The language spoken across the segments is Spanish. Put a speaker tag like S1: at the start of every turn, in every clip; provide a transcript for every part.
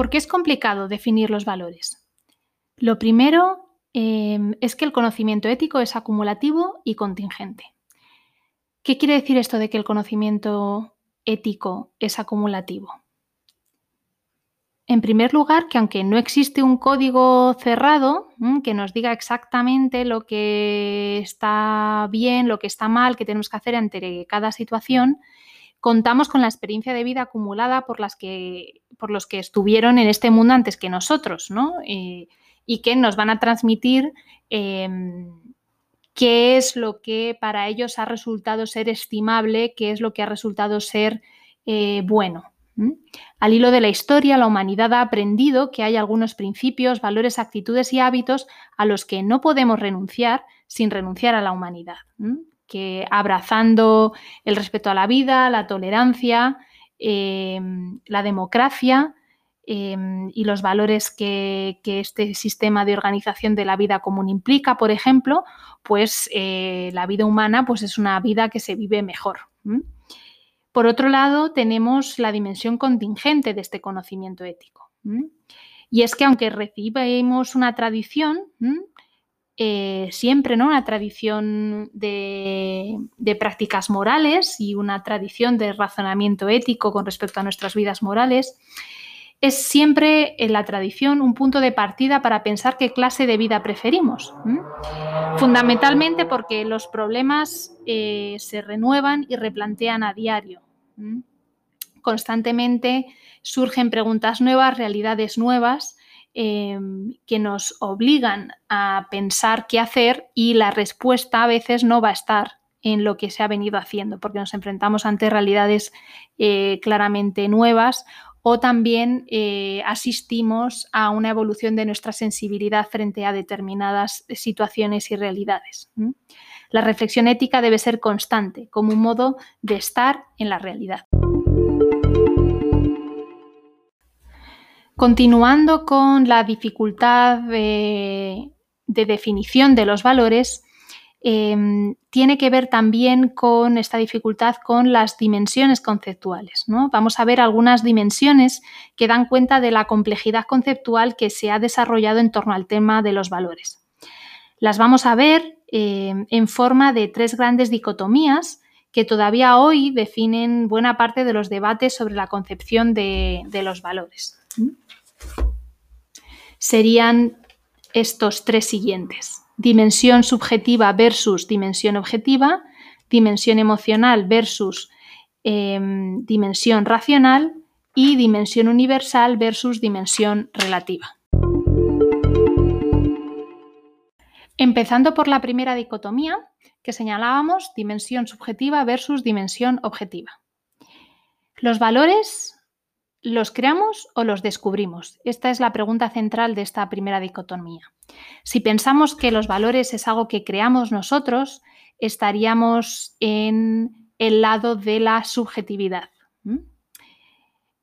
S1: ¿Por qué es complicado definir los valores? Lo primero em, es que el conocimiento ético es acumulativo y contingente. ¿Qué quiere decir esto de que el conocimiento ético es acumulativo? En primer lugar, que aunque no existe un código cerrado que nos diga exactamente lo que está bien, lo que está mal, qué tenemos que hacer ante cada situación, contamos con la experiencia de vida acumulada por, las que, por los que estuvieron en este mundo antes que nosotros, ¿no? Eh, y que nos van a transmitir em, qué es lo que para ellos ha resultado ser estimable, qué es lo que ha resultado ser eh, bueno. Al hilo de la historia, la humanidad ha aprendido que hay algunos principios, valores, actitudes y hábitos a los que no podemos renunciar sin renunciar a la humanidad, que abrazando el respeto a la vida, la tolerancia, em, la democracia em, y los valores que, este sistema de organización de la vida común implica, por ejemplo, pues eh, la vida humana pues es una vida que se vive mejor. Por otro lado, tenemos la dimensión contingente de este conocimiento ético. Y es que aunque recibimos una tradición, eh, siempre ¿no? una tradición de, prácticas morales y una tradición de razonamiento ético con respecto a nuestras vidas morales, es siempre en la tradición un punto de partida para pensar qué clase de vida preferimos. Fundamentalmente porque los problemas eh, se renuevan y replantean a diario. Constantemente surgen preguntas nuevas, realidades nuevas em, que nos obligan a pensar qué hacer y la respuesta a veces no va a estar en lo que se ha venido haciendo, porque nos enfrentamos ante realidades eh, claramente nuevas o también eh, asistimos a una evolución de nuestra sensibilidad frente a determinadas situaciones y realidades. La reflexión ética debe ser constante, como un modo de estar en la realidad. Continuando con la dificultad de definición de los valores, Em, tiene que ver también con esta dificultad con las dimensiones conceptuales. Vamos a ver algunas dimensiones que dan cuenta de la complejidad conceptual que se ha desarrollado en torno al tema de los valores. Las vamos a ver em, en forma de tres grandes dicotomías que todavía hoy definen buena parte de los debates sobre la concepción de los valores. Serían estos tres siguientes dimensión subjetiva versus dimensión objetiva, dimensión emocional versus em, dimensión racional y dimensión universal versus dimensión relativa. Empezando por la primera dicotomía que señalábamos, dimensión subjetiva versus dimensión objetiva. Los valores ¿Los creamos o los descubrimos? Esta es la pregunta central de esta primera dicotomía. Si pensamos que los valores es algo que creamos nosotros, estaríamos en el lado de la subjetividad.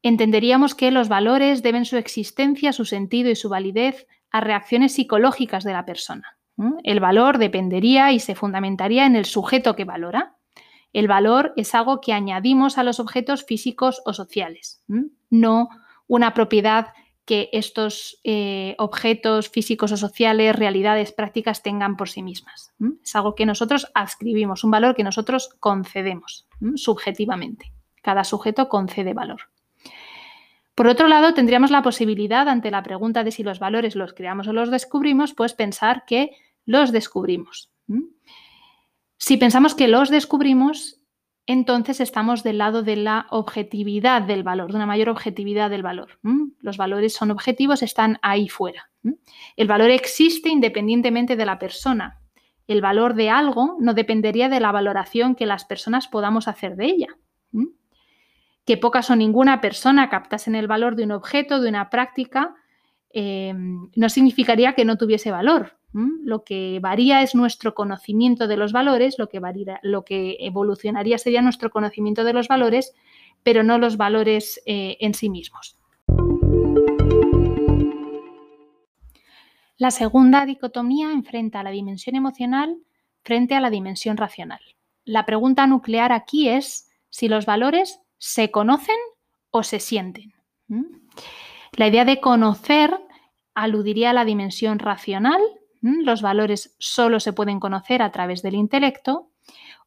S1: Entenderíamos que los valores deben su existencia, su sentido y su validez a reacciones psicológicas de la persona. El valor dependería y se fundamentaría en el sujeto que valora. El valor es algo que añadimos a los objetos físicos o sociales, no una propiedad que estos eh, objetos físicos o sociales, realidades prácticas tengan por sí mismas. Es algo que nosotros adscribimos, un valor que nosotros concedemos subjetivamente. Cada sujeto concede valor. Por otro lado, tendríamos la posibilidad, ante la pregunta de si los valores los creamos o los descubrimos, pues pensar que los descubrimos. Si pensamos que los descubrimos, entonces estamos del lado de la objetividad del valor, de una mayor objetividad del valor. Los valores son objetivos, están ahí fuera. El valor existe independientemente de la persona. El valor de algo no dependería de la valoración que las personas podamos hacer de ella. Que pocas o ninguna persona captasen el valor de un objeto, de una práctica, eh, no significaría que no tuviese valor. Lo que varía es nuestro conocimiento de los valores, lo que, lo que evolucionaría sería nuestro conocimiento de los valores, pero no los valores eh, en sí mismos. La segunda dicotomía enfrenta a la dimensión emocional frente a la dimensión racional. La pregunta nuclear aquí es si los valores se conocen o se sienten. La idea de conocer aludiría a la dimensión racional, los valores solo se pueden conocer a través del intelecto,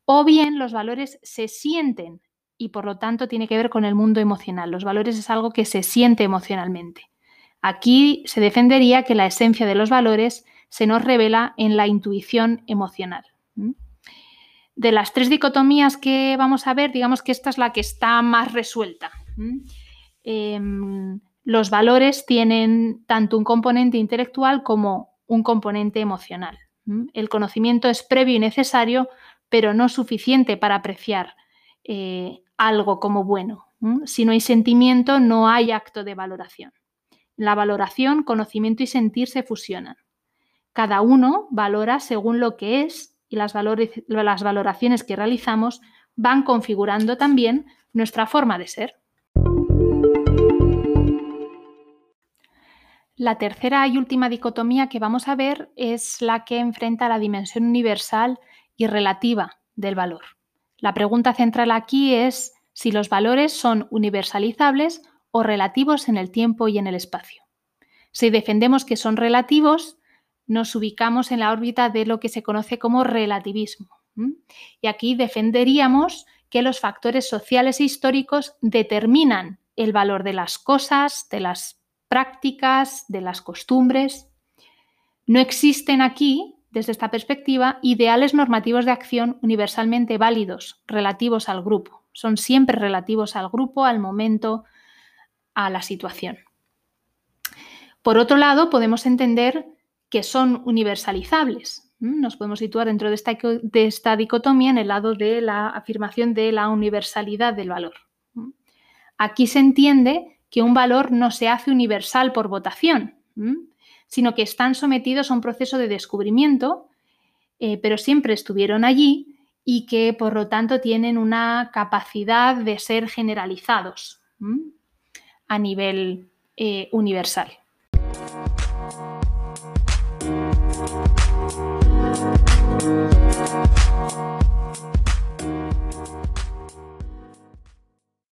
S1: o bien los valores se sienten y por lo tanto tiene que ver con el mundo emocional. Los valores es algo que se siente emocionalmente. Aquí se defendería que la esencia de los valores se nos revela en la intuición emocional. De las tres dicotomías que vamos a ver, digamos que esta es la que está más resuelta. Em, los valores tienen tanto un componente intelectual como un componente emocional. El conocimiento es previo y necesario, pero no suficiente para apreciar eh, algo como bueno. Si no hay sentimiento, no hay acto de valoración. La valoración, conocimiento y sentir se fusionan. Cada uno valora según lo que es y las, las valoraciones que realizamos van configurando también nuestra forma de ser. La tercera y última dicotomía que vamos a ver es la que enfrenta la dimensión universal y relativa del valor. La pregunta central aquí es si los valores son universalizables o relativos en el tiempo y en el espacio. Si defendemos que son relativos, nos ubicamos en la órbita de lo que se conoce como relativismo. Y aquí defenderíamos que los factores sociales e históricos determinan el valor de las cosas, de las prácticas, de las costumbres. No existen aquí, desde esta perspectiva, ideales normativos de acción universalmente válidos, relativos al grupo. Son siempre relativos al grupo, al momento, a la situación. Por otro lado, podemos entender que son universalizables. Nos podemos situar dentro de esta, de esta, dicotomía en el lado de la afirmación de la universalidad del valor. Aquí se entiende que un valor no se hace universal por votación, sino que están sometidos a un proceso de descubrimiento, eh, pero siempre estuvieron allí y que por lo tanto tienen una capacidad de ser generalizados a nivel eh, universal.